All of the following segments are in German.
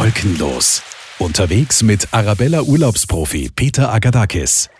Wolkenlos. Unterwegs mit Arabella Urlaubsprofi Peter Agadakis.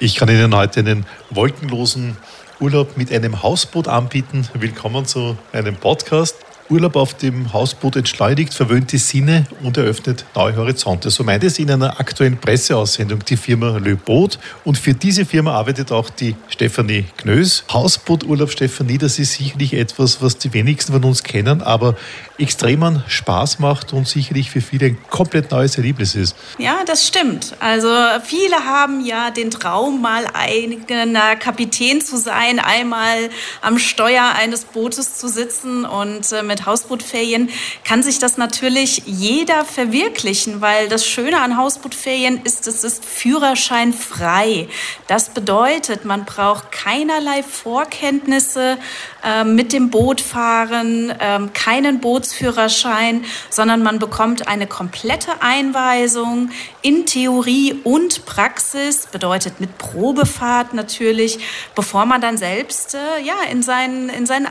Ich kann Ihnen heute einen wolkenlosen Urlaub mit einem Hausboot anbieten. Willkommen zu einem Podcast. Urlaub auf dem Hausboot entschleunigt, verwöhnt die Sinne und eröffnet neue Horizonte. So meint es in einer aktuellen Presseaussendung die Firma Le Boot. Und für diese Firma arbeitet auch die Stefanie Knös. Hausbooturlaub Stefanie, das ist sicherlich etwas, was die wenigsten von uns kennen, aber extremen Spaß macht und sicherlich für viele ein komplett neues Erlebnis ist. Ja, das stimmt. Also viele haben ja den Traum, mal eigener Kapitän zu sein, einmal am Steuer eines Bootes zu sitzen und äh, mit Hausbootferien kann sich das natürlich jeder verwirklichen, weil das Schöne an Hausbootferien ist, es ist führerscheinfrei. Das bedeutet, man braucht keinerlei Vorkenntnisse äh, mit dem Boot fahren, äh, keinen Bootsführerschein, sondern man bekommt eine komplette Einweisung in Theorie und Praxis, bedeutet mit Probefahrt natürlich, bevor man dann selbst äh, ja, in seinen, in seinen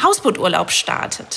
Hausbooturlaub startet.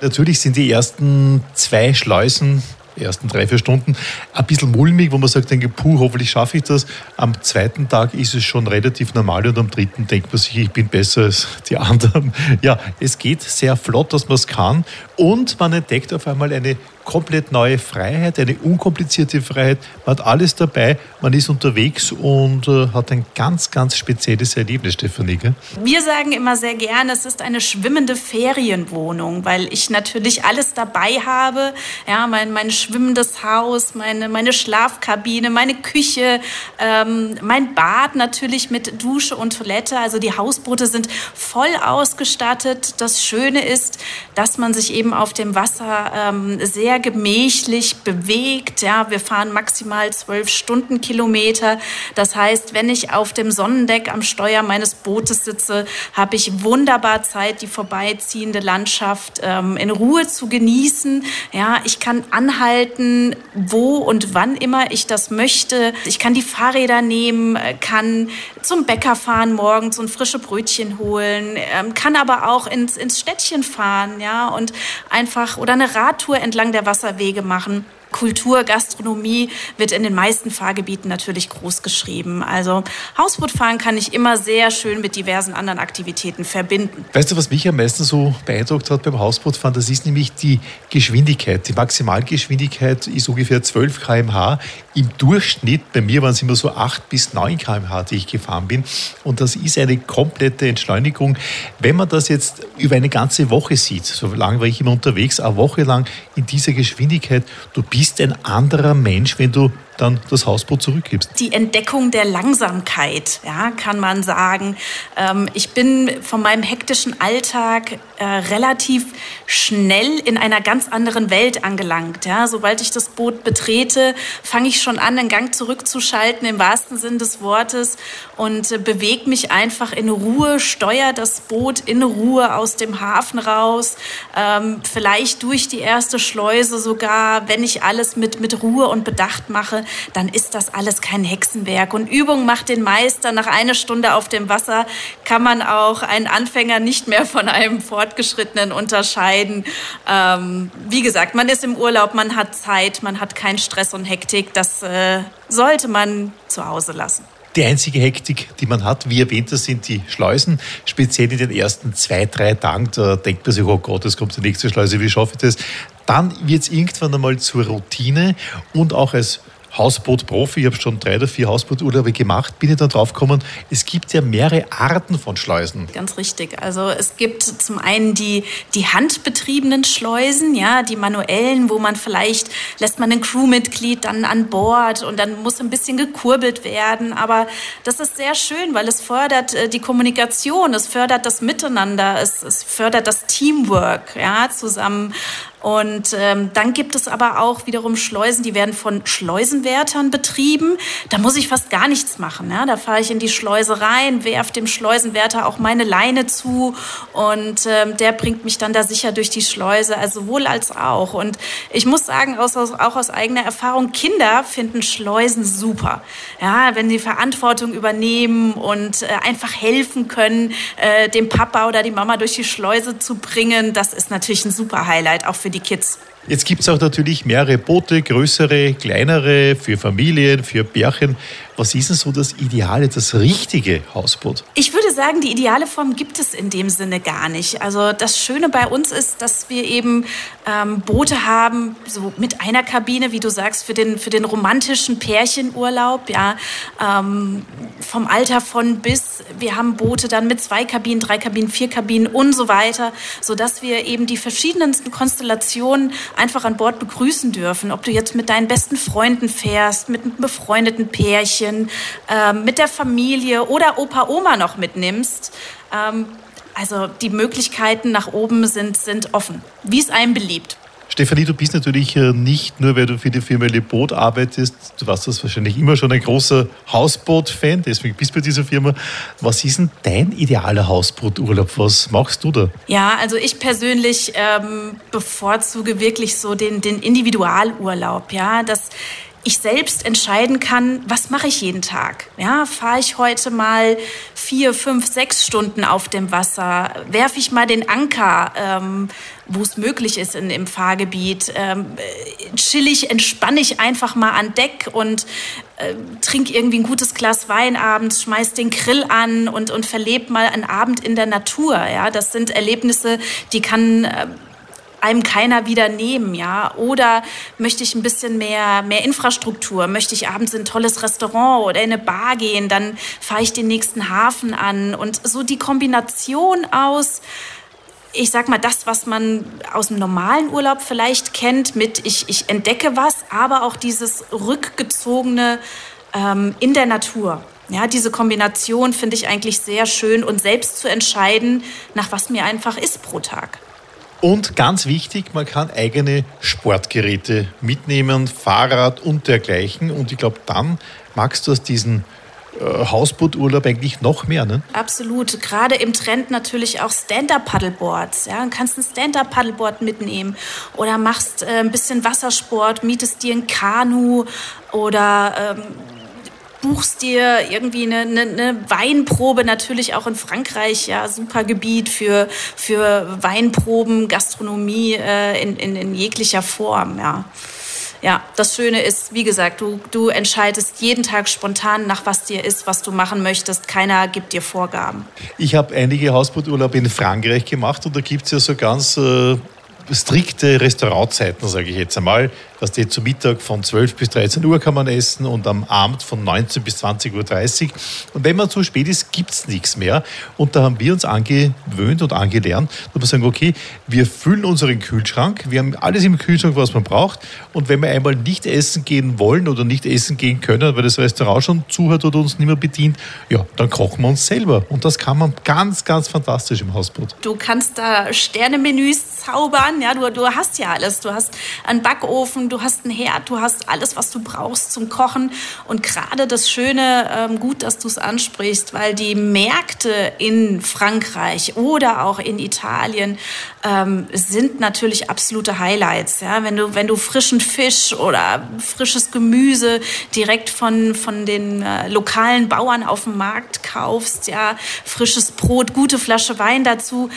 Natürlich sind die ersten zwei Schleusen ersten drei, vier Stunden ein bisschen mulmig, wo man sagt, denke, puh, hoffentlich schaffe ich das. Am zweiten Tag ist es schon relativ normal und am dritten denkt man sich, ich bin besser als die anderen. Ja, es geht sehr flott, dass man es kann und man entdeckt auf einmal eine komplett neue Freiheit, eine unkomplizierte Freiheit. Man hat alles dabei, man ist unterwegs und äh, hat ein ganz, ganz spezielles Erlebnis, Stefanie. Gell? Wir sagen immer sehr gerne, es ist eine schwimmende Ferienwohnung, weil ich natürlich alles dabei habe. Ja, mein, mein schwimmendes Haus, meine, meine Schlafkabine, meine Küche, ähm, mein Bad natürlich mit Dusche und Toilette. Also die Hausboote sind voll ausgestattet. Das Schöne ist, dass man sich eben auf dem Wasser ähm, sehr gemächlich bewegt. Ja, wir fahren maximal zwölf Stundenkilometer. Das heißt, wenn ich auf dem Sonnendeck am Steuer meines Bootes sitze, habe ich wunderbar Zeit, die vorbeiziehende Landschaft ähm, in Ruhe zu genießen. Ja, ich kann anhalten, wo und wann immer ich das möchte. Ich kann die Fahrräder nehmen, kann zum Bäcker fahren morgens und frische Brötchen holen, ähm, kann aber auch ins, ins Städtchen fahren, ja, und einfach oder eine Radtour entlang der Wasserwege machen. Kultur, Gastronomie wird in den meisten Fahrgebieten natürlich groß geschrieben. Also Hausbootfahren kann ich immer sehr schön mit diversen anderen Aktivitäten verbinden. Weißt du, was mich am meisten so beeindruckt hat beim Hausbootfahren? Das ist nämlich die Geschwindigkeit. Die Maximalgeschwindigkeit ist ungefähr 12 km/h. Im Durchschnitt, bei mir waren es immer so 8 bis 9 km/h, die ich gefahren bin. Und das ist eine komplette Entschleunigung. Wenn man das jetzt über eine ganze Woche sieht, so lange war ich immer unterwegs, eine Woche lang in dieser Geschwindigkeit, du bist bist ein anderer Mensch, wenn du dann das Hausboot zurückgibst. Die Entdeckung der Langsamkeit, ja, kann man sagen. Ähm, ich bin von meinem hektischen Alltag äh, relativ schnell in einer ganz anderen Welt angelangt. Ja. Sobald ich das Boot betrete, fange ich schon an, den Gang zurückzuschalten im wahrsten Sinn des Wortes und äh, bewege mich einfach in Ruhe, steuere das Boot in Ruhe aus dem Hafen raus, ähm, vielleicht durch die erste Schleuse sogar, wenn ich alles mit, mit Ruhe und Bedacht mache, dann ist das alles kein Hexenwerk. Und Übung macht den Meister. Nach einer Stunde auf dem Wasser kann man auch einen Anfänger nicht mehr von einem Fortgeschrittenen unterscheiden. Ähm, wie gesagt, man ist im Urlaub, man hat Zeit, man hat keinen Stress und Hektik. Das äh, sollte man zu Hause lassen. Die einzige Hektik, die man hat, wie erwähnt, das sind die Schleusen. Speziell in den ersten zwei, drei Tagen, da denkt man sich, oh Gott, es kommt die nächste Schleuse, wie schaffe ich das? Dann wird es irgendwann einmal zur Routine und auch als Hausboot-Profi, ich habe schon drei oder vier Hausbooturlaube gemacht, bin ich dann drauf gekommen, es gibt ja mehrere Arten von Schleusen. Ganz richtig. Also es gibt zum einen die, die handbetriebenen Schleusen, ja, die manuellen, wo man vielleicht lässt man ein Crewmitglied dann an Bord und dann muss ein bisschen gekurbelt werden. Aber das ist sehr schön, weil es fördert äh, die Kommunikation, es fördert das Miteinander, es, es fördert das Teamwork, ja, zusammen Und ähm, dann gibt es aber auch wiederum Schleusen, die werden von Schleusenwärtern betrieben. Da muss ich fast gar nichts machen. Ja? Da fahre ich in die Schleuse rein, werfe dem Schleusenwärter auch meine Leine zu und ähm, der bringt mich dann da sicher durch die Schleuse. Also sowohl als auch. Und ich muss sagen, aus, auch aus eigener Erfahrung, Kinder finden Schleusen super. Ja, wenn sie Verantwortung übernehmen und äh, einfach helfen können, äh, dem Papa oder die Mama durch die Schleuse zu bringen, das ist natürlich ein super Highlight, auch für die Kids. Jetzt gibt es auch natürlich mehrere Boote, größere, kleinere, für Familien, für Pärchen. Was ist denn so das ideale, das richtige Hausboot? Ich würde sagen, die ideale Form gibt es in dem Sinne gar nicht. Also das Schöne bei uns ist, dass wir eben ähm, Boote haben, so mit einer Kabine, wie du sagst, für den, für den romantischen Pärchenurlaub, ja, ähm, vom Alter von bis. Wir haben Boote dann mit zwei Kabinen, drei Kabinen, vier Kabinen und so weiter, sodass wir eben die verschiedensten Konstellationen einfach an Bord begrüßen dürfen. Ob du jetzt mit deinen besten Freunden fährst, mit einem befreundeten Pärchen, Pärchen, ähm, mit der Familie oder Opa, Oma noch mitnimmst. Ähm, also die Möglichkeiten nach oben sind, sind offen, wie es einem beliebt. Stefanie, du bist natürlich äh, nicht nur, weil du für die Firma Lebot arbeitest, du warst das wahrscheinlich immer schon ein großer Hausboot-Fan, deswegen bist du bei dieser Firma. Was ist denn dein idealer Hausbooturlaub? Was machst du da? Ja, also ich persönlich ähm, bevorzuge wirklich so den, den Individualurlaub. Ja, das ich selbst entscheiden kann, was mache ich jeden Tag. Ja, fahre ich heute mal vier, fünf, sechs Stunden auf dem Wasser, werfe ich mal den Anker, ähm, wo es möglich ist in, im Fahrgebiet, ähm, chill ich, entspanne ich einfach mal an Deck und äh, trink irgendwie ein gutes Glas Wein abends, schmeiß den Grill an und, und verleb mal einen Abend in der Natur. Ja, das sind Erlebnisse, die kann äh, einem keiner wieder nehmen, ja? Oder möchte ich ein bisschen mehr, mehr Infrastruktur? Möchte ich abends in ein tolles Restaurant oder in eine Bar gehen? Dann fahre ich den nächsten Hafen an. Und so die Kombination aus, ich sag mal, das, was man aus dem normalen Urlaub vielleicht kennt, mit ich, ich entdecke was, aber auch dieses rückgezogene ähm, in der Natur. Ja, diese Kombination finde ich eigentlich sehr schön und selbst zu entscheiden, nach was mir einfach ist pro Tag. Und ganz wichtig, man kann eigene Sportgeräte mitnehmen, Fahrrad und dergleichen. Und ich glaube, dann magst du aus diesen äh, Hausbooturlaub eigentlich noch mehr, ne? Absolut. Gerade im Trend natürlich auch Stand-Up-Paddleboards. Ja, du kannst ein Stand-Up-Paddleboard mitnehmen oder machst äh, ein bisschen Wassersport, mietest dir ein Kanu oder ähm, buchst dir irgendwie eine, eine, eine, Weinprobe, natürlich auch in Frankreich, ja, super Gebiet für, für Weinproben, Gastronomie äh, in, in, in jeglicher Form, ja. Ja, das Schöne ist, wie gesagt, du, du entscheidest jeden Tag spontan, nach was dir ist, was du machen möchtest. Keiner gibt dir Vorgaben. Ich habe einige Hausbooturlaube in Frankreich gemacht und da gibt es ja so ganz äh, strikte Restaurantzeiten, sage ich jetzt einmal dass die zu Mittag von 12 bis 13 Uhr kann man essen und am Abend von 19 bis 20.30 Uhr. Und wenn man zu spät ist, gibt es nichts mehr. Und da haben wir uns angewöhnt und angelernt, dass wir sagen, okay, wir füllen unseren Kühlschrank, wir haben alles im Kühlschrank, was man braucht. Und wenn wir einmal nicht essen gehen wollen oder nicht essen gehen können, weil das Restaurant schon zu hat oder uns nicht mehr bedient, ja, dann kochen wir uns selber. Und das kann man ganz, ganz fantastisch im Hausboot. Du kannst da Sternemenüs zaubern, ja, du, du hast ja alles. Du hast einen Backofen, du hast einen Herd, du hast alles, was du brauchst zum Kochen. Und gerade das Schöne, ähm, gut, dass du es ansprichst, weil die Märkte in Frankreich oder auch in Italien ähm, sind natürlich absolute Highlights. Ja? Wenn, du, wenn du frischen Fisch oder frisches Gemüse direkt von, von den äh, lokalen Bauern auf dem Markt kaufst, ja, frisches Brot, gute Flasche Wein dazu,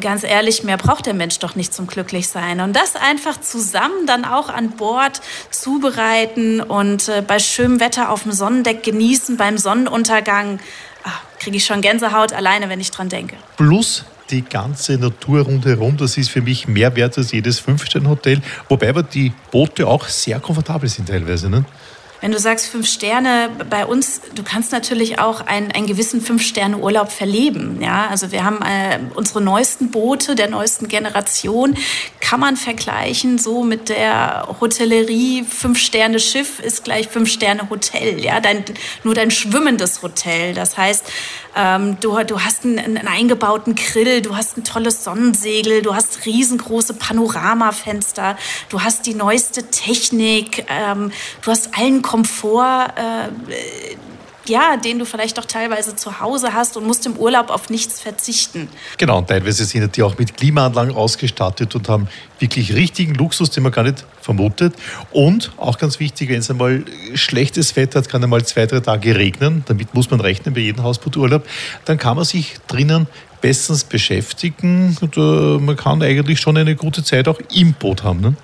ganz ehrlich, mehr braucht der Mensch doch nicht zum Glücklichsein. Und das einfach zusammen dann auch an Bord zubereiten und äh, bei schönem Wetter auf dem Sonnendeck genießen, beim Sonnenuntergang, ah, kriege ich schon Gänsehaut alleine, wenn ich dran denke. Plus die ganze Natur rundherum, das ist für mich mehr wert als jedes Fünf-Sterne-Hotel, wobei aber die Boote auch sehr komfortabel sind teilweise. Ne? Wenn du sagst fünf Sterne, bei uns, du kannst natürlich auch einen, einen gewissen Fünf-Sterne-Urlaub verleben. Ja? Also wir haben äh, unsere neuesten Boote der neuesten Generation, kann man vergleichen so mit der Hotellerie. Fünf-Sterne-Schiff ist gleich Fünf-Sterne-Hotel. Ja? Dein, nur dein schwimmendes Hotel. Das heißt, ähm, du, du hast einen, einen eingebauten Grill, du hast ein tolles Sonnensegel, du hast riesengroße Panoramafenster, du hast die neueste Technik, ähm, du hast allen Komfort, äh, ja, den du vielleicht doch teilweise zu Hause hast und musst im Urlaub auf nichts verzichten. Genau, und teilweise sind die auch mit Klimaanlagen ausgestattet und haben wirklich richtigen Luxus, den man gar nicht vermutet. Und auch ganz wichtig, wenn es einmal schlechtes Wetter hat, kann einmal zwei, drei Tage regnen, damit muss man rechnen bei jedem Hausbooturlaub, dann kann man sich drinnen bestens beschäftigen und äh, man kann eigentlich schon eine gute Zeit auch im Boot haben. Ne?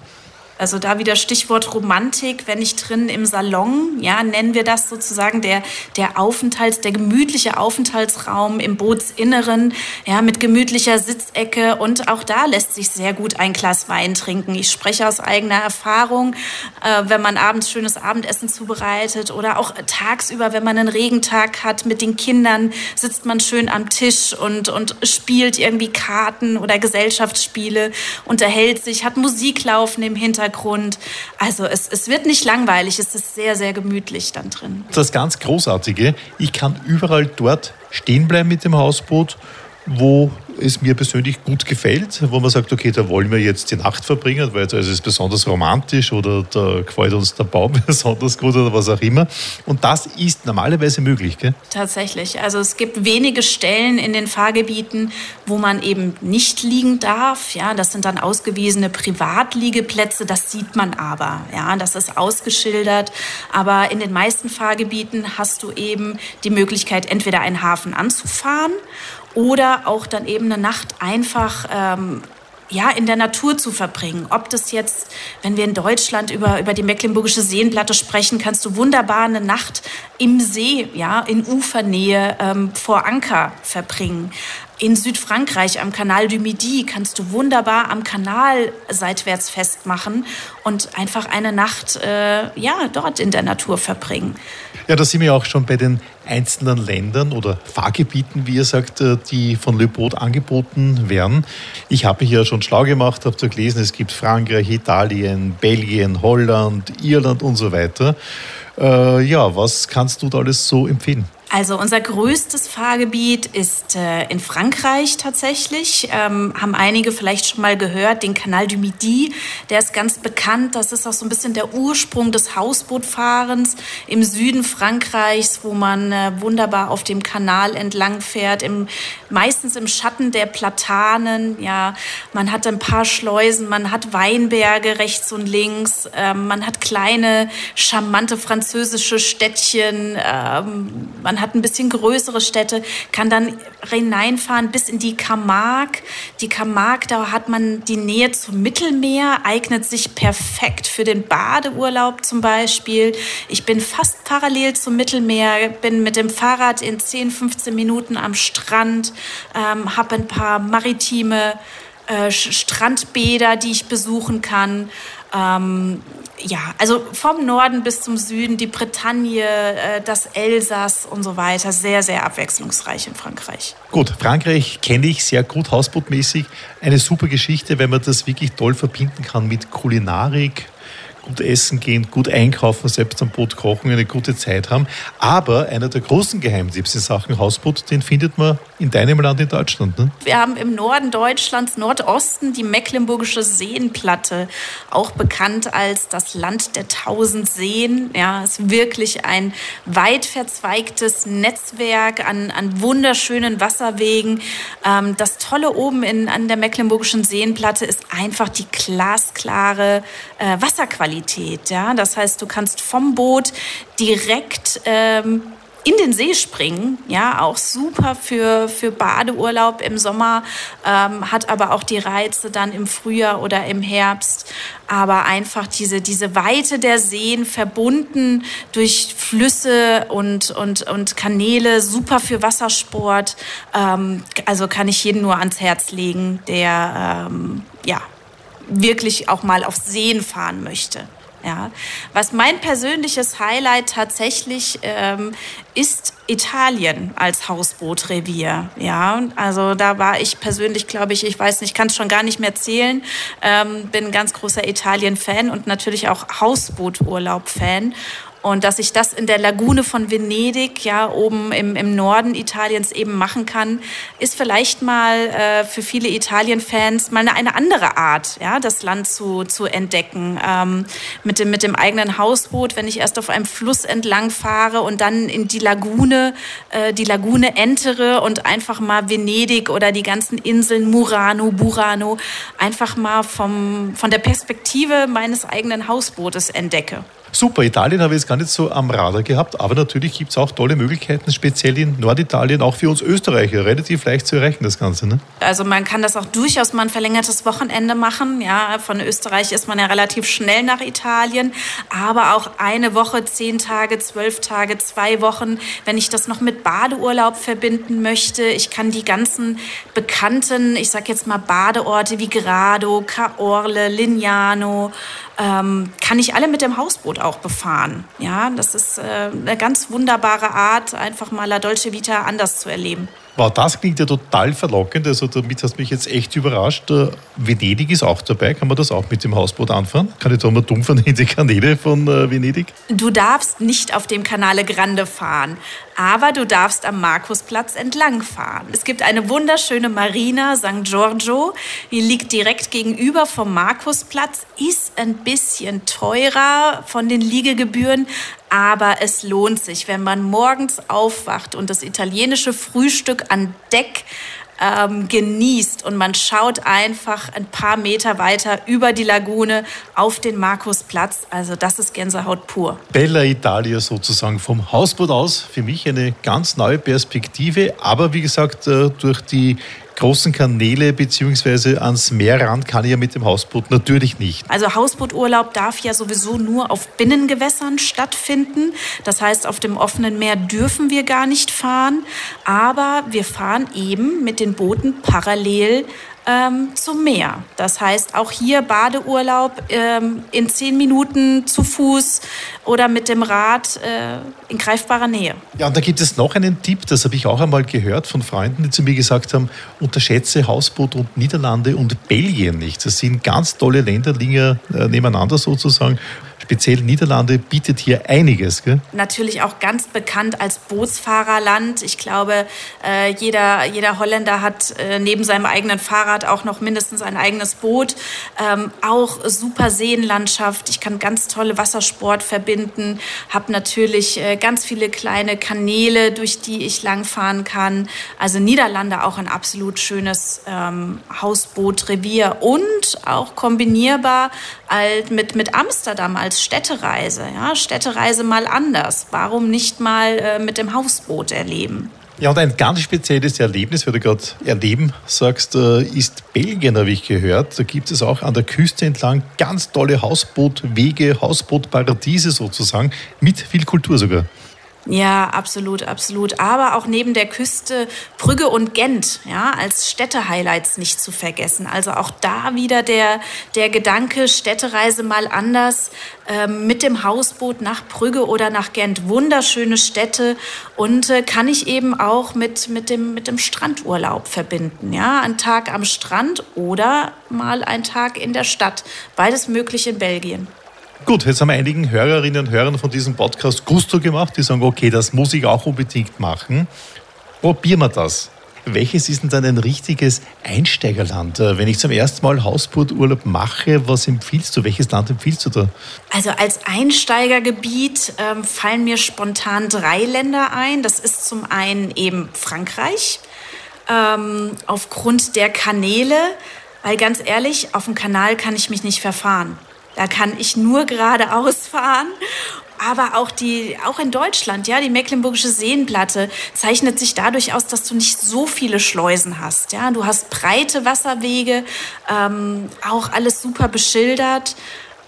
Also da wieder Stichwort Romantik, wenn ich drin im Salon, ja, nennen wir das sozusagen der, der Aufenthalts, der gemütliche Aufenthaltsraum im Bootsinneren, ja, mit gemütlicher Sitzecke und auch da lässt sich sehr gut ein Glas Wein trinken. Ich spreche aus eigener Erfahrung, äh, wenn man abends schönes Abendessen zubereitet oder auch tagsüber, wenn man einen Regentag hat mit den Kindern, sitzt man schön am Tisch und, und spielt irgendwie Karten oder Gesellschaftsspiele, unterhält sich, hat Musik laufen im Hintergrund Hintergrund. Also es, es wird nicht langweilig, es ist sehr, sehr gemütlich dann drin. Das ganz Großartige, ich kann überall dort stehen bleiben mit dem Hausboot, wo es mir persönlich gut gefällt, wo man sagt, okay, da wollen wir jetzt die Nacht verbringen, weil ist es besonders romantisch oder da gefällt uns der Baum besonders gut oder was auch immer. Und das ist normalerweise möglich, gell? Tatsächlich. Also es gibt wenige Stellen in den Fahrgebieten, wo man eben nicht liegen darf. Ja, das sind dann ausgewiesene Privatliegeplätze. Das sieht man aber. Ja, das ist ausgeschildert. Aber in den meisten Fahrgebieten hast du eben die Möglichkeit, entweder einen Hafen anzufahren oder auch dann eben eine Nacht einfach ähm, ja, in der Natur zu verbringen. Ob das jetzt, wenn wir in Deutschland über, über die Mecklenburgische Seenplatte sprechen, kannst du wunderbar eine Nacht im See, ja, in Ufernähe ähm, vor Anker verbringen. In Südfrankreich am Kanal du Midi kannst du wunderbar am Kanal seitwärts festmachen und einfach eine Nacht äh, ja, dort in der Natur verbringen. Ja, da sind wir auch schon bei den einzelnen Ländern oder Fahrgebieten, wie ihr sagt, äh, die von Le Boat angeboten werden. Ich habe mich ja schon schlau gemacht, habe da gelesen, es gibt Frankreich, Italien, Belgien, Holland, Irland und so weiter. Äh, ja, was kannst du da alles so empfehlen? Also unser größtes Fahrgebiet ist äh, in Frankreich tatsächlich. Ähm, haben einige vielleicht schon mal gehört, den Canal du Midi. Der ist ganz bekannt. Das ist auch so ein bisschen der Ursprung des Hausbootfahrens im Süden Frankreichs, wo man äh, wunderbar auf dem Kanal entlang fährt, im, meistens im Schatten der Platanen. Ja, man hat ein paar Schleusen, man hat Weinberge rechts und links, ähm, man hat kleine, charmante französische Städtchen. Ähm, man man hat ein bisschen größere Städte, kann dann hineinfahren bis in die Camargue. Die Camargue, da hat man die Nähe zum Mittelmeer, eignet sich perfekt für den Badeurlaub zum Beispiel. Ich bin fast parallel zum Mittelmeer, bin mit dem Fahrrad in 10, 15 Minuten am Strand, ähm, habe ein paar maritime äh, Strandbäder, die ich besuchen kann. Ähm, ja, also vom Norden bis zum Süden, die Bretagne, äh, das Elsass und so weiter, sehr, sehr abwechslungsreich in Frankreich. Gut, Frankreich kenne ich sehr gut, hausbootmäßig. Eine super Geschichte, wenn man das wirklich toll verbinden kann mit Kulinarik, gut essen gehen, gut einkaufen, selbst am Boot kochen, eine gute Zeit haben. Aber einer der großen Geheimtipps in Sachen Hausboot, den findet man in deinem Land in Deutschland. Ne? Wir haben im Norden Deutschlands, Nordosten, die Mecklenburgische Seenplatte, auch bekannt als das Land der tausend Seen. Ja, ist wirklich ein weit verzweigtes Netzwerk an, an wunderschönen Wasserwegen. Ähm, das Tolle oben in, an der Mecklenburgischen Seenplatte ist einfach die glasklare äh, Wasserqualität. Qualität. Ja? Das heißt, du kannst vom Boot direkt ähm, in den See springen, ja, auch super für, für Badeurlaub im Sommer, ähm, hat aber auch die Reize dann im Frühjahr oder im Herbst. Aber einfach diese, diese Weite der Seen verbunden durch Flüsse und, und, und Kanäle, super für Wassersport. Ähm, also kann ich jeden nur ans Herz legen, der, ähm, ja, wirklich auch mal auf Seen fahren möchte. Ja. Was mein persönliches Highlight tatsächlich ähm, ist Italien als Hausbootrevier. Ja, also da war ich persönlich, glaube ich, ich weiß nicht, kann es schon gar nicht mehr zählen. Ähm, bin ganz großer Italien-Fan und natürlich auch Hausbooturlaub-Fan. Und dass ich das in der Lagune von Venedig, ja, oben im, im Norden Italiens eben machen kann, ist vielleicht mal äh, für viele Italien-Fans mal eine, eine, andere Art, ja, das Land zu, zu entdecken. Ähm, mit, dem, mit dem eigenen Hausboot, wenn ich erst auf einem Fluss entlang fahre und dann in die Lagune, äh, die Lagune entere und einfach mal Venedig oder die ganzen Inseln Murano, Burano einfach mal vom, von der Perspektive meines eigenen Hausbootes entdecke. Super, Italien habe ich jetzt gar nicht so am Radar gehabt, aber natürlich gibt es auch tolle Möglichkeiten, speziell in Norditalien, auch für uns Österreicher, relativ leicht zu erreichen, das Ganze. Ne? Also man kann das auch durchaus mal ein verlängertes Wochenende machen. Ja, von Österreich ist man ja relativ schnell nach Italien, aber auch eine Woche, zehn Tage, zwölf Tage, zwei Wochen, wenn ich das noch mit Badeurlaub verbinden möchte. Ich kann die ganzen bekannten, ich sag jetzt mal Badeorte wie Grado, Caorle, Lignano, ähm, kann ich alle mit dem Hausboot auch befahren. Ja, das ist äh, eine ganz wunderbare Art, einfach mal La Dolce Vita anders zu erleben. Wow, das klingt ja total verlockend. Also damit hast du mich jetzt echt überrascht. Äh, Venedig ist auch dabei. Kann man das auch mit dem Hausboot anfahren? Kann ich da mal dumm in die Kanäle von äh, Venedig? Du darfst nicht auf dem Canale Grande fahren, aber du darfst am Markusplatz entlang fahren. Es gibt eine wunderschöne Marina St. Giorgio. Die liegt direkt gegenüber vom Markusplatz, ist ein bisschen teurer von den Liegegebühren, aber es lohnt sich, wenn man morgens aufwacht und das italienische Frühstück an Deck ähm, genießt und man schaut einfach ein paar Meter weiter über die Lagune auf den Markusplatz. Also das ist Gänsehaut pur. Bella Italia sozusagen vom Hausboot aus. Für mich eine ganz neue Perspektive, aber wie gesagt, äh, durch die großen Kanäle bzw. ans Meer ran kann ich ja mit dem Hausboot natürlich nicht. Also Hausbooturlaub darf ja sowieso nur auf Binnengewässern stattfinden. Das heißt, auf dem offenen Meer dürfen wir gar nicht fahren. Aber wir fahren eben mit den Booten parallel ähm, zum Meer. Das heißt, auch hier Badeurlaub ähm, in zehn Minuten zu Fuß oder mit dem Rad äh, in greifbarer Nähe. Ja, und da gibt es noch einen Tipp, das habe ich auch einmal gehört von Freunden, die zu mir gesagt haben, unterschätze Hausboot und Niederlande und Belgien nicht. Das sind ganz tolle Länder, liegen äh, nebeneinander sozusagen speziell Niederlande bietet hier einiges. Gell? Natürlich auch ganz bekannt als Bootsfahrerland. Ich glaube, äh, jeder, jeder Holländer hat äh, neben seinem eigenen Fahrrad auch noch mindestens ein eigenes Boot. Ähm, auch super Seenlandschaft. Ich kann ganz tolle Wassersport verbinden. Habe natürlich äh, ganz viele kleine Kanäle, durch die ich langfahren kann. Also Niederlande auch ein absolut schönes ähm, Hausbootrevier und auch kombinierbar mit, mit Amsterdam als Städtereise. Ja? Städtereise mal anders. Warum nicht mal äh, mit dem Hausboot erleben? Ja, und ein ganz spezielles Erlebnis, wie du gerade erleben sagst, äh, ist Belgien, habe ich gehört. Da gibt es auch an der Küste entlang ganz tolle Hausbootwege, Hausbootparadiese sozusagen, mit viel Kultur sogar. Ja, absolut, absolut. Aber auch neben der Küste Brügge und Gent, ja, als Städte-Highlights nicht zu vergessen. Also auch da wieder der, der Gedanke, Städtereise mal anders, ähm, mit dem Hausboot nach Brügge oder nach Gent. Wunderschöne Städte und äh, kann ich eben auch mit, mit, dem, mit dem Strandurlaub verbinden. Ja, ein Tag am Strand oder mal ein Tag in der Stadt. Beides möglich in Belgien. Gut, jetzt haben wir einigen Hörerinnen und Hörern von diesem Podcast Gusto gemacht, die sagen, okay, das muss ich auch unbedingt machen. Probieren wir das. Welches ist denn dann ein richtiges Einsteigerland? Äh, wenn ich zum ersten Mal Hausbooturlaub mache, was empfiehlst du? Welches Land empfiehlst du da? Also als Einsteigergebiet ähm, fallen mir spontan drei Länder ein. Das ist zum einen eben Frankreich, ähm, aufgrund der Kanäle, weil ganz ehrlich, auf dem Kanal kann ich mich nicht verfahren. Da kann ich nur geradeaus fahren. Aber auch, die, auch in Deutschland, ja, die Mecklenburgische Seenplatte zeichnet sich dadurch aus, dass du nicht so viele Schleusen hast. Ja? Du hast breite Wasserwege, ähm, auch alles super beschildert.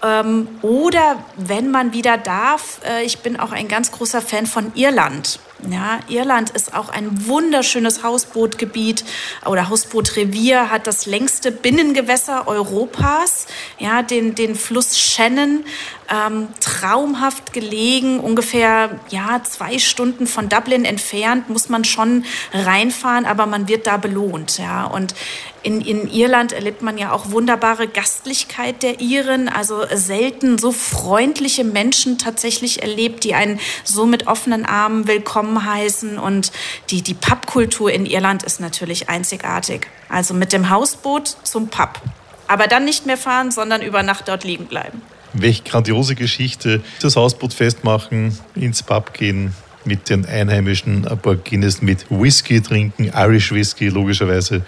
Ähm, oder wenn man wieder darf, äh, ich bin auch ein ganz großer Fan von Irland. Ja, Irland ist auch ein wunderschönes Hausbootgebiet oder Hausbootrevier, hat das längste Binnengewässer Europas, ja, den, den Fluss Shannon. Ähm, traumhaft gelegen, ungefähr ja zwei Stunden von Dublin entfernt, muss man schon reinfahren, aber man wird da belohnt. Ja. Und in, in Irland erlebt man ja auch wunderbare Gastlichkeit der Iren, also selten so freundliche Menschen tatsächlich erlebt, die einen so mit offenen Armen willkommen heißen. Und die, die Pubkultur in Irland ist natürlich einzigartig. Also mit dem Hausboot zum Pub. Aber dann nicht mehr fahren, sondern über Nacht dort liegen bleiben. Welch grandiose Geschichte. Das Hausboot festmachen, ins Pub gehen, mit den Einheimischen ein paar Guinness mit Whisky trinken, Irish Whisky logischerweise.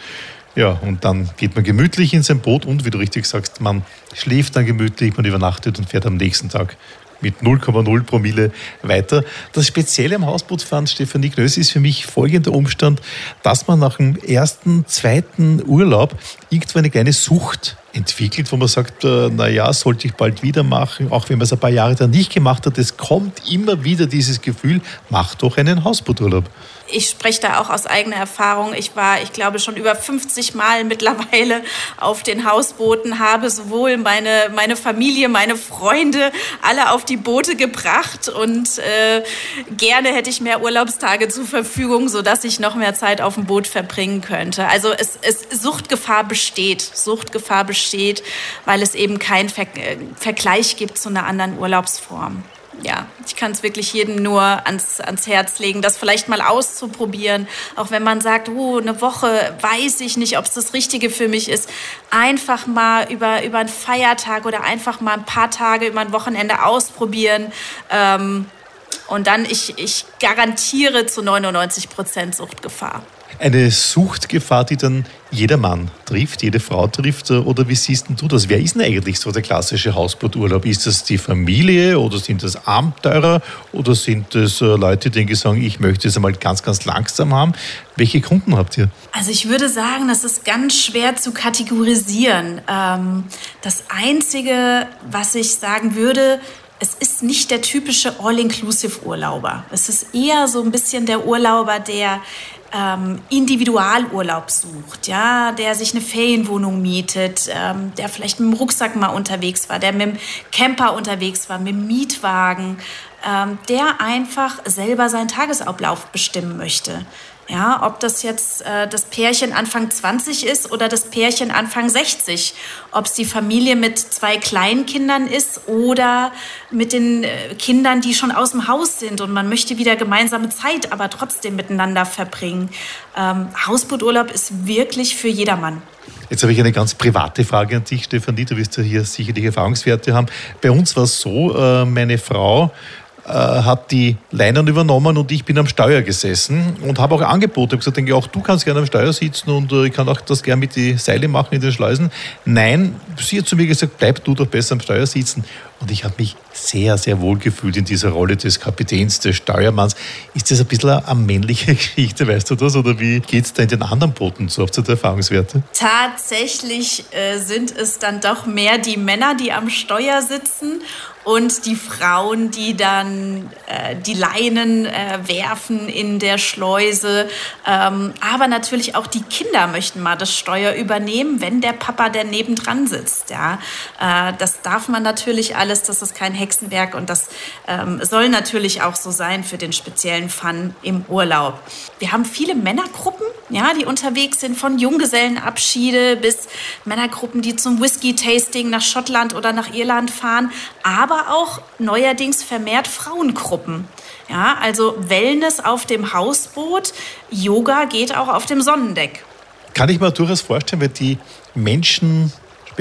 Ja, und dann geht man gemütlich in sein Boot und, wie du richtig sagst, man schläft dann gemütlich, man übernachtet und fährt am nächsten Tag mit 0,0 Promille weiter. Das Spezielle am Hausbootfahren, Stefanie Knöss, ist für mich folgender Umstand, dass man nach dem ersten, zweiten Urlaub irgendwo eine kleine Sucht entwickelt, wo man sagt, äh, na ja, sollte ich bald wieder machen, auch wenn man es ein paar Jahre dann nicht gemacht hat. Es kommt immer wieder dieses Gefühl, mach doch einen Hausbooturlaub ich spreche da auch aus eigener Erfahrung. Ich war, ich glaube, schon über 50 Mal mittlerweile auf den Hausbooten, habe sowohl meine, meine Familie, meine Freunde alle auf die Boote gebracht und äh, gerne hätte ich mehr Urlaubstage zur Verfügung, sodass ich noch mehr Zeit auf dem Boot verbringen könnte. Also es, es Suchtgefahr besteht. Suchtgefahr besteht, weil es eben keinen Ver Vergleich gibt zu einer anderen Urlaubsform ja, ich kann es wirklich jedem nur ans, ans Herz legen, das vielleicht mal auszuprobieren. Auch wenn man sagt, oh, eine Woche weiß ich nicht, ob es das Richtige für mich ist. Einfach mal über, über einen Feiertag oder einfach mal ein paar Tage über ein Wochenende ausprobieren. Ähm, und dann, ich, ich garantiere zu 99 Prozent Suchtgefahr eine Suchtgefahr, die dann jeder Mann trifft, jede Frau trifft? Oder wie siehst du das? Wer ist denn eigentlich so der klassische Hausbooturlaub? Ist das die Familie oder sind das Abenteurer oder sind das äh, Leute, die sagen, ich möchte es einmal ganz, ganz langsam haben? Welche Kunden habt ihr? Also ich würde sagen, das ist ganz schwer zu kategorisieren. Ähm, das Einzige, was ich sagen würde, es ist nicht der typische All-Inclusive-Urlauber. Es ist eher so ein bisschen der Urlauber, der ähm, Individualurlaub sucht, ja, der sich eine Ferienwohnung mietet, ähm, der vielleicht mit dem Rucksack mal unterwegs war, der mit dem Camper unterwegs war, mit dem Mietwagen, ähm, der einfach selber seinen Tagesablauf bestimmen möchte. Ja, ob das jetzt äh, das Pärchen Anfang 20 ist oder das Pärchen Anfang 60. Ob es die Familie mit zwei Kleinkindern ist oder mit den äh, Kindern, die schon aus dem Haus sind und man möchte wieder gemeinsame Zeit, aber trotzdem miteinander verbringen. Ähm, Hausbooturlaub ist wirklich für jedermann. Jetzt habe ich eine ganz private Frage an dich, Stefanie. Du wirst ja hier sicherlich Erfahrungswerte haben. Bei uns war es so, äh, meine Frau hat die Leinen übernommen und ich bin am Steuer gesessen und habe auch Angebote. Ich gesagt, denke auch du kannst gerne am Steuer sitzen und äh, ich kann auch das gerne mit die Seile machen in den Schleusen. Nein, sie hat zu mir gesagt, bleib du doch besser am Steuer sitzen. Und ich habe mich sehr, sehr wohl gefühlt in dieser Rolle des Kapitäns, des Steuermanns. Ist das ein bisschen eine männliche Geschichte, weißt du das? Oder wie geht es da in den anderen Booten so? Habt ihr da Erfahrungswerte? Tatsächlich äh, sind es dann doch mehr die Männer, die am Steuer sitzen und die Frauen, die dann äh, die Leinen äh, werfen in der Schleuse. Ähm, aber natürlich auch die Kinder möchten mal das Steuer übernehmen, wenn der Papa der nebendran sitzt. Ja? Äh, das darf man natürlich alles, das ist kein Hexenwerk und das ähm, soll natürlich auch so sein für den speziellen Fun im Urlaub. Wir haben viele Männergruppen, ja, die unterwegs sind, von Junggesellenabschiede bis Männergruppen, die zum Whisky-Tasting nach Schottland oder nach Irland fahren. Aber aber auch neuerdings vermehrt Frauengruppen. Ja, also Wellness auf dem Hausboot, Yoga geht auch auf dem Sonnendeck. Kann ich mir durchaus vorstellen, weil die Menschen,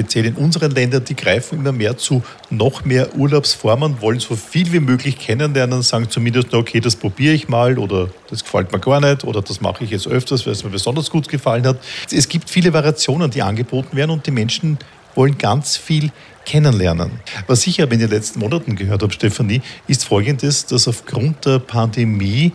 speziell in unseren Ländern, die greifen immer mehr zu noch mehr Urlaubsformen, wollen so viel wie möglich kennenlernen, sagen zumindest, okay, das probiere ich mal oder das gefällt mir gar nicht oder das mache ich jetzt öfters, weil es mir besonders gut gefallen hat. Es gibt viele Variationen, die angeboten werden und die Menschen wollen ganz viel kennenlernen. Was ich aber in den letzten Monaten gehört habe, Stefanie, ist folgendes, dass aufgrund der Pandemie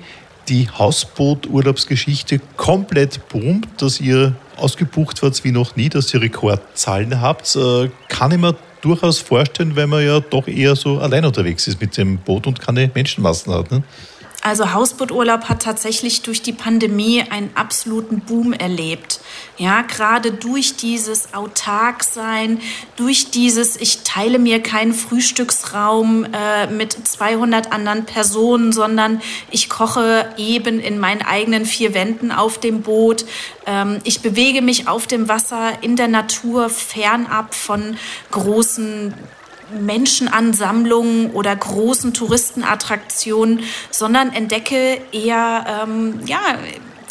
die Hausboot-Urlaubsgeschichte komplett boomt, dass ihr ausgebucht wart wie noch nie, dass ihr Rekordzahlen habt. Äh, kann ich mir durchaus vorstellen, weil man ja doch eher so allein unterwegs ist mit dem Boot und keine Menschenmassen hat. Ne? Also Hausbooturlaub hat tatsächlich durch die Pandemie einen absoluten Boom erlebt. Ja, gerade durch dieses Autarksein, durch dieses, ich teile mir keinen Frühstücksraum äh, mit 200 anderen Personen, sondern ich koche eben in meinen eigenen vier Wänden auf dem Boot. Ähm, ich bewege mich auf dem Wasser in der Natur fernab von großen Menschenansammlungen oder großen Touristenattraktionen, sondern entdecke eher ähm, ja,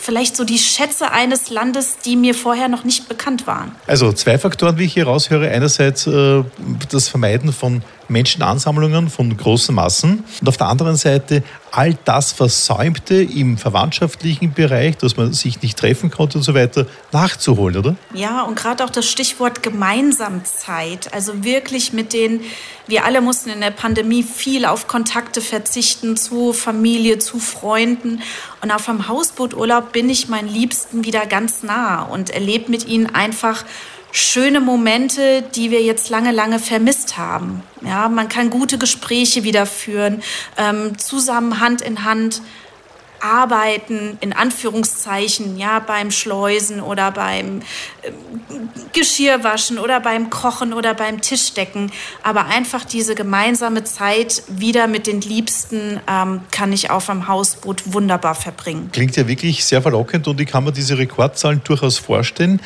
vielleicht so die Schätze eines Landes, die mir vorher noch nicht bekannt waren. Also zwei Faktoren, wie ich hier raushöre. Einerseits äh, das Vermeiden von Menschenansammlungen von großen Massen. Und auf der anderen Seite all das Versäumte im verwandtschaftlichen Bereich, dass man sich nicht treffen konnte und so weiter, nachzuholen, oder? Ja, und gerade auch das Stichwort Gemeinsamkeit, also wirklich mit den, wir alle mussten in der Pandemie viel auf Kontakte verzichten zu Familie, zu Freunden. Und auf einem Hausbooturlaub bin ich meinen Liebsten wieder ganz nah und erlebe mit ihnen einfach schöne Momente, die wir jetzt lange, lange vermisst haben. Ja, man kann gute Gespräche wieder führen, ähm, zusammen Hand in Hand arbeiten, in Anführungszeichen, ja, beim Schleusen oder beim äh, Geschirrwaschen oder beim Kochen oder beim Tischdecken. Aber einfach diese gemeinsame Zeit wieder mit den Liebsten ähm, kann ich auf einem Hausboot wunderbar verbringen. Klingt ja wirklich sehr verlockend und ich kann mir diese Rekordzahlen durchaus vorstellen.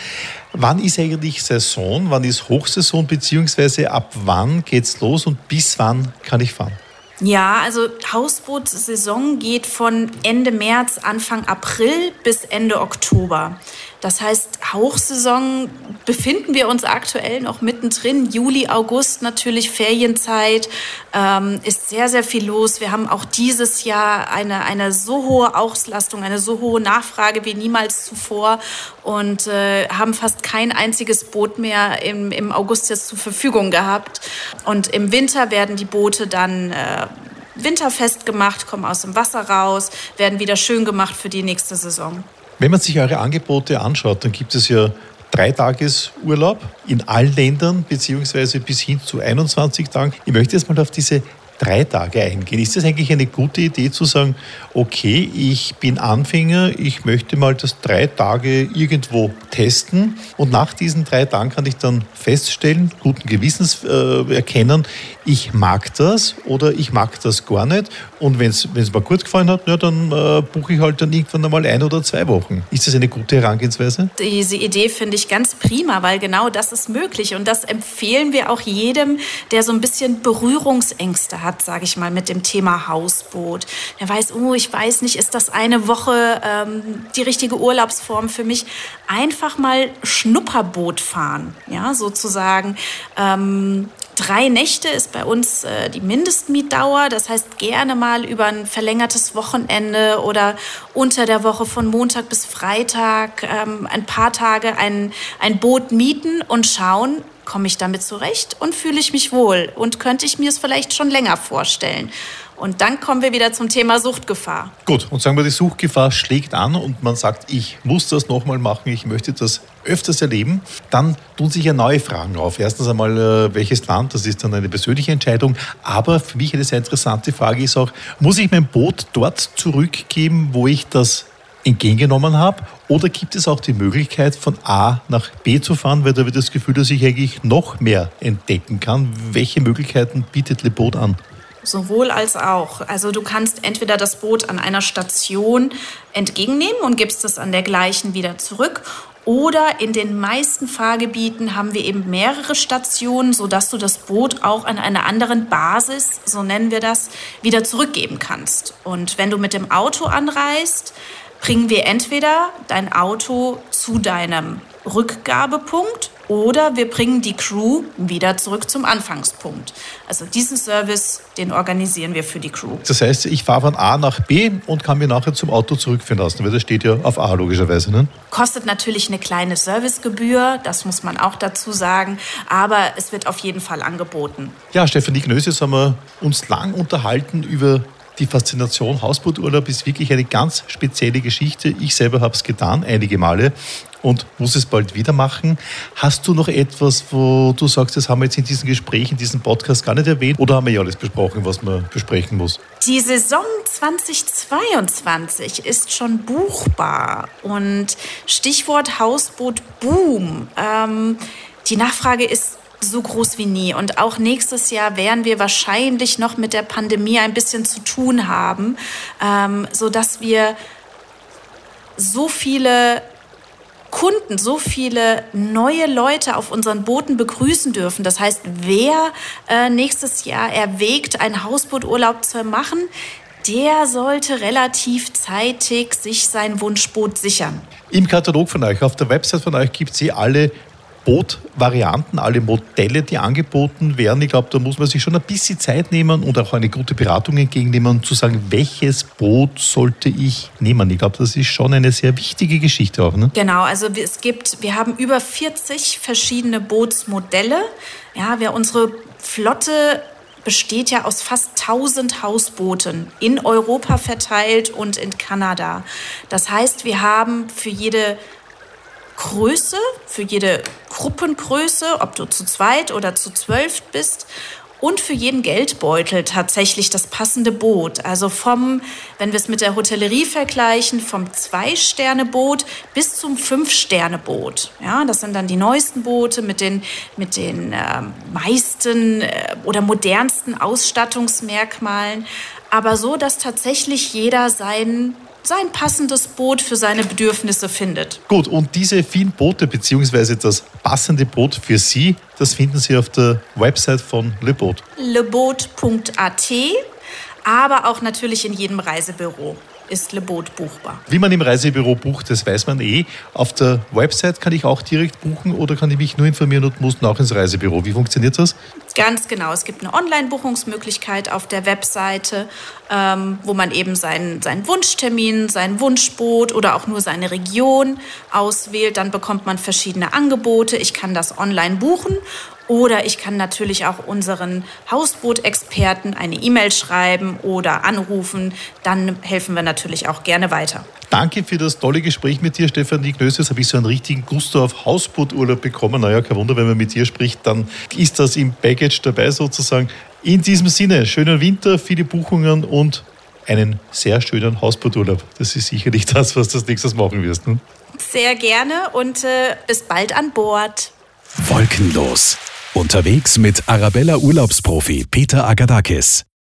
Wann ist eigentlich Saison? Wann ist Hochsaison? Beziehungsweise ab wann geht's los und bis wann kann ich fahren? Ja, also Hausbootsaison geht von Ende März, Anfang April bis Ende Oktober. Das heißt, Hochsaison befinden wir uns aktuell noch mittendrin. Juli, August natürlich Ferienzeit, ähm, ist sehr, sehr viel los. Wir haben auch dieses Jahr eine, eine so hohe Auslastung, eine so hohe Nachfrage wie niemals zuvor und äh, haben fast kein einziges Boot mehr im, im August jetzt zur Verfügung gehabt. Und im Winter werden die Boote dann äh, winterfest gemacht, kommen aus dem Wasser raus, werden wieder schön gemacht für die nächste Saison. Wenn man sich eure Angebote anschaut, dann gibt es ja drei Tagesurlaub in allen Ländern, beziehungsweise bis hin zu 21 Tagen. Ich möchte jetzt mal auf diese drei Tage eingehen. Ist das eigentlich eine gute Idee zu sagen, okay, ich bin Anfänger, ich möchte mal das drei Tage irgendwo testen und nach diesen drei Tagen kann ich dann feststellen, guten Gewissens äh, erkennen, ich mag das oder ich mag das gar nicht und wenn es mir gut gefallen hat, ja, dann äh, buche ich halt dann irgendwann einmal ein oder zwei Wochen. Ist das eine gute Herangehensweise? Diese Idee finde ich ganz prima, weil genau das ist möglich und das empfehlen wir auch jedem, der so ein bisschen Berührungsängste hat, sage ich mal, mit dem Thema Hausboot. Der weiß, oh, ich weiß nicht, ist das eine Woche ähm, die richtige Urlaubsform für mich? Einfach mal Schnupperboot fahren, ja, sozusagen. Ähm, Drei Nächte ist bei uns äh, die Mindestmietdauer. Das heißt, gerne mal über ein verlängertes Wochenende oder unter der Woche von Montag bis Freitag ähm, ein paar Tage ein, ein Boot mieten und schauen, komme ich damit zurecht und fühle ich mich wohl und könnte ich mir es vielleicht schon länger vorstellen. Und dann kommen wir wieder zum Thema Suchtgefahr. Gut, und sagen wir, die Suchtgefahr schlägt an und man sagt, ich muss das nochmal machen, ich möchte das öfters erleben. Dann tun sich ja neue Fragen auf. Erstens einmal, äh, welches Land, das ist dann eine persönliche Entscheidung. Aber für mich eine sehr interessante Frage ist auch, muss ich mein Boot dort zurückgeben, wo ich das entgegengenommen habe? Oder gibt es auch die Möglichkeit, von A nach B zu fahren, weil da ich das Gefühl, dass ich eigentlich noch mehr entdecken kann? Welche Möglichkeiten bietet Le Boot an? Sowohl als auch. Also du kannst entweder das Boot an einer Station entgegennehmen und gibst es an der gleichen wieder zurück. Oder in den meisten Fahrgebieten haben wir eben mehrere Stationen, sodass du das Boot auch an einer anderen Basis, so nennen wir das, wieder zurückgeben kannst. Und wenn du mit dem Auto anreist, bringen wir entweder dein Auto zu deinem Rückgabepunkt oder wir bringen die Crew wieder zurück zum Anfangspunkt. Also diesen Service, den organisieren wir für die Crew. Das heißt, ich fahre von A nach B und kann mir nachher zum Auto zurückführen lassen, weil das steht ja auf A logischerweise. Ne? Kostet natürlich eine kleine Servicegebühr, das muss man auch dazu sagen, aber es wird auf jeden Fall angeboten. Ja, Stefanie Gnös, jetzt haben wir uns lang unterhalten über Die Faszination Hausbooturlaub ist wirklich eine ganz spezielle Geschichte. Ich selber habe es getan, einige Male und muss es bald wieder machen. Hast du noch etwas, wo du sagst, das haben wir jetzt in diesem Gespräch, in diesem Podcast gar nicht erwähnt oder haben wir ja alles besprochen, was man besprechen muss? Die Saison 2022 ist schon buchbar und Stichwort Hausboot Boom. Ähm, die Nachfrage ist so groß wie nie. Und auch nächstes Jahr werden wir wahrscheinlich noch mit der Pandemie ein bisschen zu tun haben, ähm, sodass wir so viele Kunden, so viele neue Leute auf unseren Booten begrüßen dürfen. Das heißt, wer äh, nächstes Jahr erwägt, einen Hausbooturlaub zu machen, der sollte relativ zeitig sich sein Wunschboot sichern. Im Katalog von euch, auf der Website von euch gibt es alle Bootvarianten, alle Modelle, die angeboten werden. Ich glaube, da muss man sich schon ein bisschen Zeit nehmen und auch eine gute Beratung entgegennehmen, um zu sagen, welches Boot sollte ich nehmen. Ich glaube, das ist schon eine sehr wichtige Geschichte auch. Ne? Genau, also es gibt, wir haben über 40 verschiedene Bootsmodelle. Ja, wir, unsere Flotte besteht ja aus fast 1000 Hausbooten in Europa verteilt und in Kanada. Das heißt, wir haben für jede Größe, für jede Gruppengröße, ob du zu zweit oder zu zwölf bist und für jeden Geldbeutel tatsächlich das passende Boot. Also vom, wenn wir es mit der Hotellerie vergleichen, vom Zwei-Sterne-Boot bis zum Fünf-Sterne-Boot. Ja, das sind dann die neuesten Boote mit den, mit den äh, meisten äh, oder modernsten Ausstattungsmerkmalen. Aber so, dass tatsächlich jeder seinen sein passendes Boot für seine Bedürfnisse findet. Gut, und diese vielen Boote bzw. das passende Boot für Sie, das finden Sie auf der Website von LeBoat. leboat.at, aber auch natürlich in jedem Reisebüro ist Le Boot buchbar. Wie man im Reisebüro bucht, das weiß man eh. Auf der Website kann ich auch direkt buchen oder kann ich mich nur informieren und muss nach ins Reisebüro? Wie funktioniert das? Ganz genau. Es gibt eine Online-Buchungsmöglichkeit auf der Webseite, ähm, wo man eben seinen, seinen Wunschtermin, sein Wunschboot oder auch nur seine Region auswählt. Dann bekommt man verschiedene Angebote. Ich kann das online buchen oder ich kann natürlich auch unseren Hausbootexperten eine E-Mail schreiben oder anrufen. Dann helfen wir natürlich auch gerne weiter. Danke für das tolle Gespräch mit dir, Stefanie Knös. Jetzt habe ich so einen richtigen Gusto auf Hausbooturlaub bekommen. Naja, kein Wunder, wenn man mit dir spricht, dann ist das im Package dabei sozusagen. In diesem Sinne, schönen Winter, viele Buchungen und einen sehr schönen Hausbooturlaub. Das ist sicherlich das, was du als nächstes machen wirst. Ne? Sehr gerne und äh, bis bald an Bord. Wolkenlos. Unterwegs mit Arabella Urlaubsprofi Peter Agadakis.